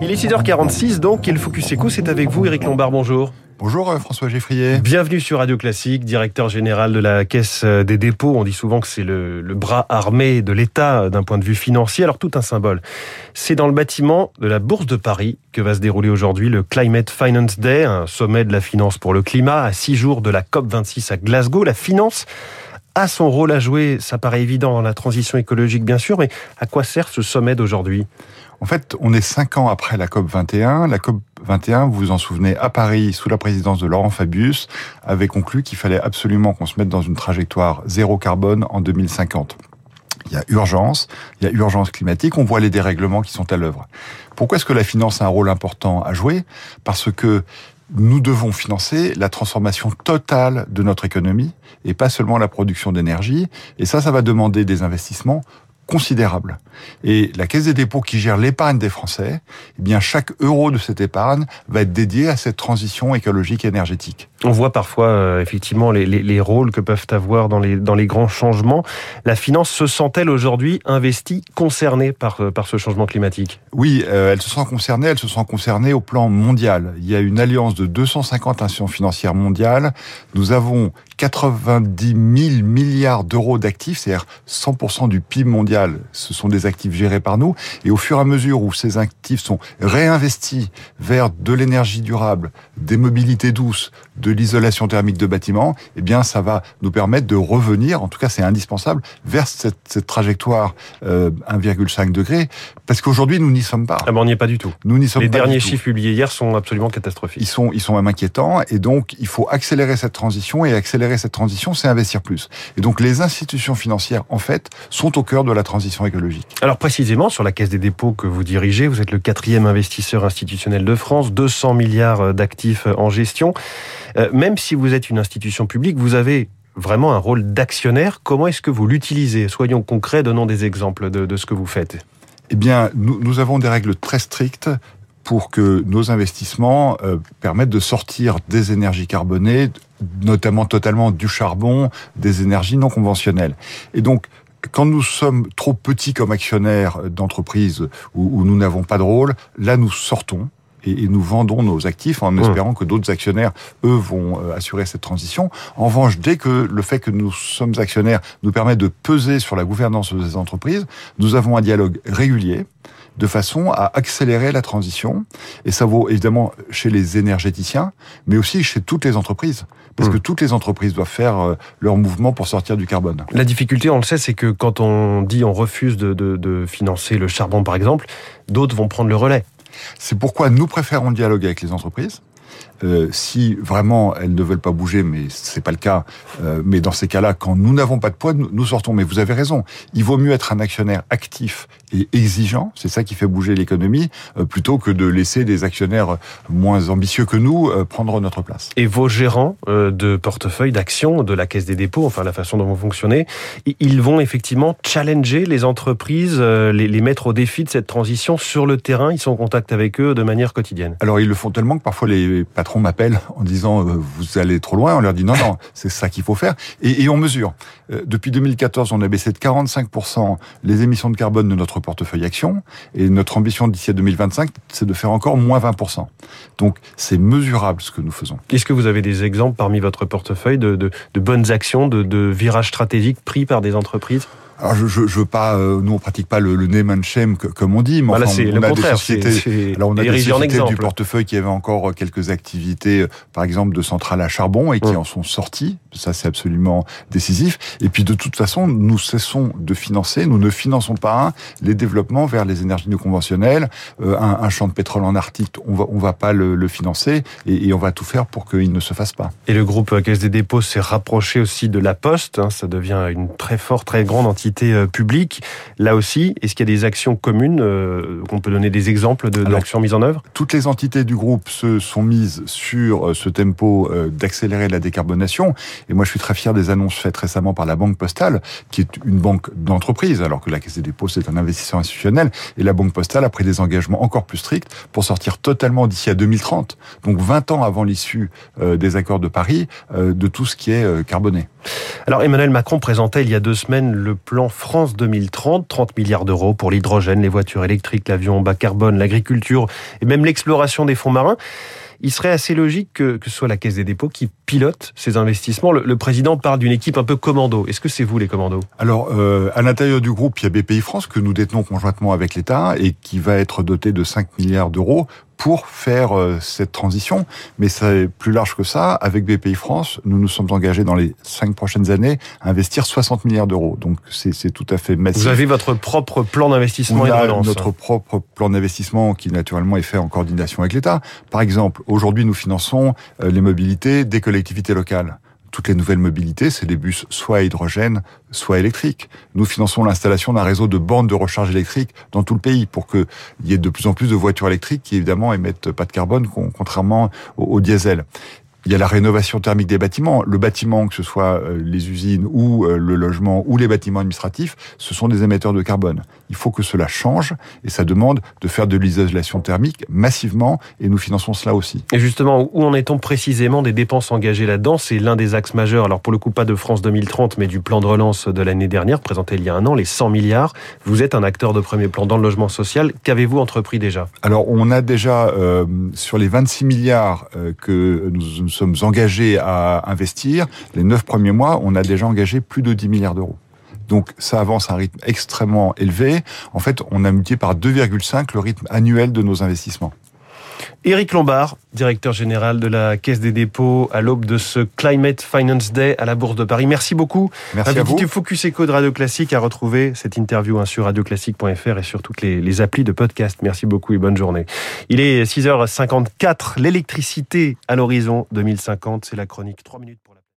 Il est 6h46 donc, et le Focus Eco, c'est avec vous, Éric Lombard, bonjour. Bonjour euh, François Geffrier. Bienvenue sur Radio Classique, directeur général de la Caisse des dépôts. On dit souvent que c'est le, le, bras armé de l'État d'un point de vue financier. Alors tout un symbole. C'est dans le bâtiment de la Bourse de Paris que va se dérouler aujourd'hui le Climate Finance Day, un sommet de la finance pour le climat, à six jours de la COP26 à Glasgow. La finance a son rôle à jouer, ça paraît évident dans la transition écologique bien sûr, mais à quoi sert ce sommet d'aujourd'hui? En fait, on est cinq ans après la COP 21. La COP 21, vous vous en souvenez, à Paris, sous la présidence de Laurent Fabius, avait conclu qu'il fallait absolument qu'on se mette dans une trajectoire zéro carbone en 2050. Il y a urgence, il y a urgence climatique, on voit les dérèglements qui sont à l'œuvre. Pourquoi est-ce que la finance a un rôle important à jouer? Parce que nous devons financer la transformation totale de notre économie et pas seulement la production d'énergie. Et ça, ça va demander des investissements considérable. Et la Caisse des dépôts qui gère l'épargne des Français, eh bien chaque euro de cette épargne va être dédié à cette transition écologique et énergétique. On voit parfois euh, effectivement les, les, les, rôles que peuvent avoir dans les, dans les grands changements. La finance se sent-elle aujourd'hui investie, concernée par, euh, par ce changement climatique? Oui, euh, elle se sent concernée, elle se sent concernée au plan mondial. Il y a une alliance de 250 institutions financières mondiales. Nous avons 90 000 milliards d'euros d'actifs, c'est-à-dire 100% du PIB mondial, ce sont des actifs gérés par nous. Et au fur et à mesure où ces actifs sont réinvestis vers de l'énergie durable, des mobilités douces, l'isolation thermique de bâtiments, eh bien, ça va nous permettre de revenir, en tout cas c'est indispensable, vers cette, cette trajectoire euh, 1,5 degré, parce qu'aujourd'hui nous n'y sommes pas. Ah ben on n'y est pas du tout. Nous n'y sommes Les pas derniers du tout. chiffres publiés hier sont absolument catastrophiques. Ils sont, ils sont même inquiétants, et donc il faut accélérer cette transition, et accélérer cette transition, c'est investir plus. Et donc les institutions financières, en fait, sont au cœur de la transition écologique. Alors précisément, sur la Caisse des dépôts que vous dirigez, vous êtes le quatrième investisseur institutionnel de France, 200 milliards d'actifs en gestion. Euh, même si vous êtes une institution publique, vous avez vraiment un rôle d'actionnaire. Comment est-ce que vous l'utilisez? Soyons concrets, donnons des exemples de, ce que vous faites. Eh bien, nous, avons des règles très strictes pour que nos investissements euh, permettent de sortir des énergies carbonées, notamment totalement du charbon, des énergies non conventionnelles. Et donc, quand nous sommes trop petits comme actionnaires d'entreprises où nous n'avons pas de rôle, là nous sortons et, et nous vendons nos actifs en mmh. espérant que d'autres actionnaires, eux, vont euh, assurer cette transition. En revanche, dès que le fait que nous sommes actionnaires nous permet de peser sur la gouvernance des entreprises, nous avons un dialogue régulier de façon à accélérer la transition. Et ça vaut évidemment chez les énergéticiens, mais aussi chez toutes les entreprises. Parce mmh. que toutes les entreprises doivent faire euh, leur mouvement pour sortir du carbone. La difficulté, on le sait, c'est que quand on dit on refuse de, de, de financer le charbon, par exemple, d'autres vont prendre le relais. C'est pourquoi nous préférons dialoguer avec les entreprises. Euh, si vraiment elles ne veulent pas bouger, mais c'est pas le cas. Euh, mais dans ces cas-là, quand nous n'avons pas de poids, nous, nous, sortons. Mais vous avez raison. Il vaut mieux être un actionnaire actif et exigeant. C'est ça qui fait bouger l'économie, euh, plutôt que de laisser des actionnaires moins ambitieux que nous prendre notre place. Et vos gérants de portefeuille d'actions de la Caisse des dépôts, enfin la façon dont vous fonctionnez, ils vont effectivement challenger les entreprises, les, les mettre au défi de cette transition sur le terrain. Ils sont en contact avec eux de manière quotidienne. Alors ils le font tellement que parfois les patrons m'appellent en disant euh, vous allez trop loin. On leur dit non non, c'est ça qu'il faut faire et, on mesure. Euh, depuis 2014, on a baissé de 45% les émissions de carbone de notre portefeuille action et notre ambition d'ici à 2025, c'est de faire encore moins 20 Donc c'est mesurable ce que nous faisons. Est-ce que vous avez des exemples parmi votre portefeuille de, de, de bonnes actions, de, de virages stratégiques pris par des entreprises? Alors je, je, je veux pas, euh, nous on pratique pas le, le name and shame que, comme on dit, mais voilà, enfin, on, on a des sociétés, c est, c est alors on a des sociétés du portefeuille qui avaient encore quelques activités, euh, par exemple de centrales à charbon et qui mmh. en sont sorties. Ça c'est absolument décisif. Et puis de toute façon, nous cessons de financer, nous ne finançons pas les développements vers les énergies non conventionnelles. Euh, un, un, champ de pétrole en Arctique, on va on va pas le, le financer et, et, on va tout faire pour qu'il ne se fasse pas. Et le groupe Caisse des dépôts s'est rapproché aussi de la Poste. Hein, ça devient une très forte, très grande entité euh, publique Là aussi, est-ce qu'il y a des actions communes euh, qu'on peut donner des exemples de, d'actions mises en œuvre? Toutes les entités du groupe se sont mises sur euh, ce tempo euh, d'accélérer la décarbonation. Et moi, je suis très fier des annonces faites récemment par la Banque Postale, qui est une banque d'entreprise, alors que la Caisse des dépôts, c'est un investisseur institutionnel. Et la Banque Postale a pris des engagements encore plus stricts pour sortir totalement d'ici à 2030, donc 20 ans avant l'issue des accords de Paris, de tout ce qui est carboné. Alors Emmanuel Macron présentait il y a deux semaines le plan France 2030, 30 milliards d'euros pour l'hydrogène, les voitures électriques, l'avion bas carbone, l'agriculture et même l'exploration des fonds marins il serait assez logique que, ce soit la Caisse des dépôts qui pilote ces investissements. Le, président parle d'une équipe un peu commando. Est-ce que c'est vous les commandos? Alors, euh, à l'intérieur du groupe, il y a BPI France que nous détenons conjointement avec l'État et qui va être doté de 5 milliards d'euros pour faire euh, cette transition. Mais c'est plus large que ça. Avec BPI France, nous nous sommes engagés dans les cinq prochaines années à investir 60 milliards d'euros. Donc c'est tout à fait massif. Vous avez votre propre plan d'investissement et de notre propre plan d'investissement qui naturellement est fait en coordination avec l'État. Par exemple, aujourd'hui nous finançons euh, les mobilités des collectivités locales toutes les nouvelles mobilités, c'est des bus soit à hydrogène, soit électriques. Nous finançons l'installation d'un réseau de bornes de recharge électrique dans tout le pays pour qu'il y ait de plus en plus de voitures électriques qui évidemment émettent pas de carbone, contrairement au diesel. Il y a la rénovation thermique des bâtiments. Le bâtiment, que ce soit euh, les usines ou euh, le logement ou les bâtiments administratifs, ce sont des émetteurs de carbone. Il faut que cela change et ça demande de faire de l'isolation thermique massivement et nous finançons cela aussi. Et justement, où en est-on précisément des dépenses engagées là-dedans? C'est l'un des axes majeurs. Alors pour le coup, pas de France 2030, mais du plan de relance de l'année dernière, présenté il y a un an, les 100 milliards. Vous êtes un acteur de premier plan dans le logement social. Qu'avez-vous entrepris déjà? Alors on a déjà, euh, sur les 26 milliards que nous nous sommes engagés à investir, les neuf premiers mois, on a déjà engagé plus de 10 milliards d'euros. Donc ça avance à un rythme extrêmement élevé. En fait, on a multiplié par 2,5 le rythme annuel de nos investissements. Éric Lombard, directeur général de la Caisse des dépôts, à l'aube de ce Climate Finance Day à la Bourse de Paris. Merci beaucoup. Merci à vous. Focus Eco de Radio Classique à retrouver cette interview hein, sur radioclassique.fr et sur toutes les, les applis de podcast. Merci beaucoup et bonne journée. Il est 6h54. L'électricité à l'horizon 2050, c'est la chronique 3 minutes pour la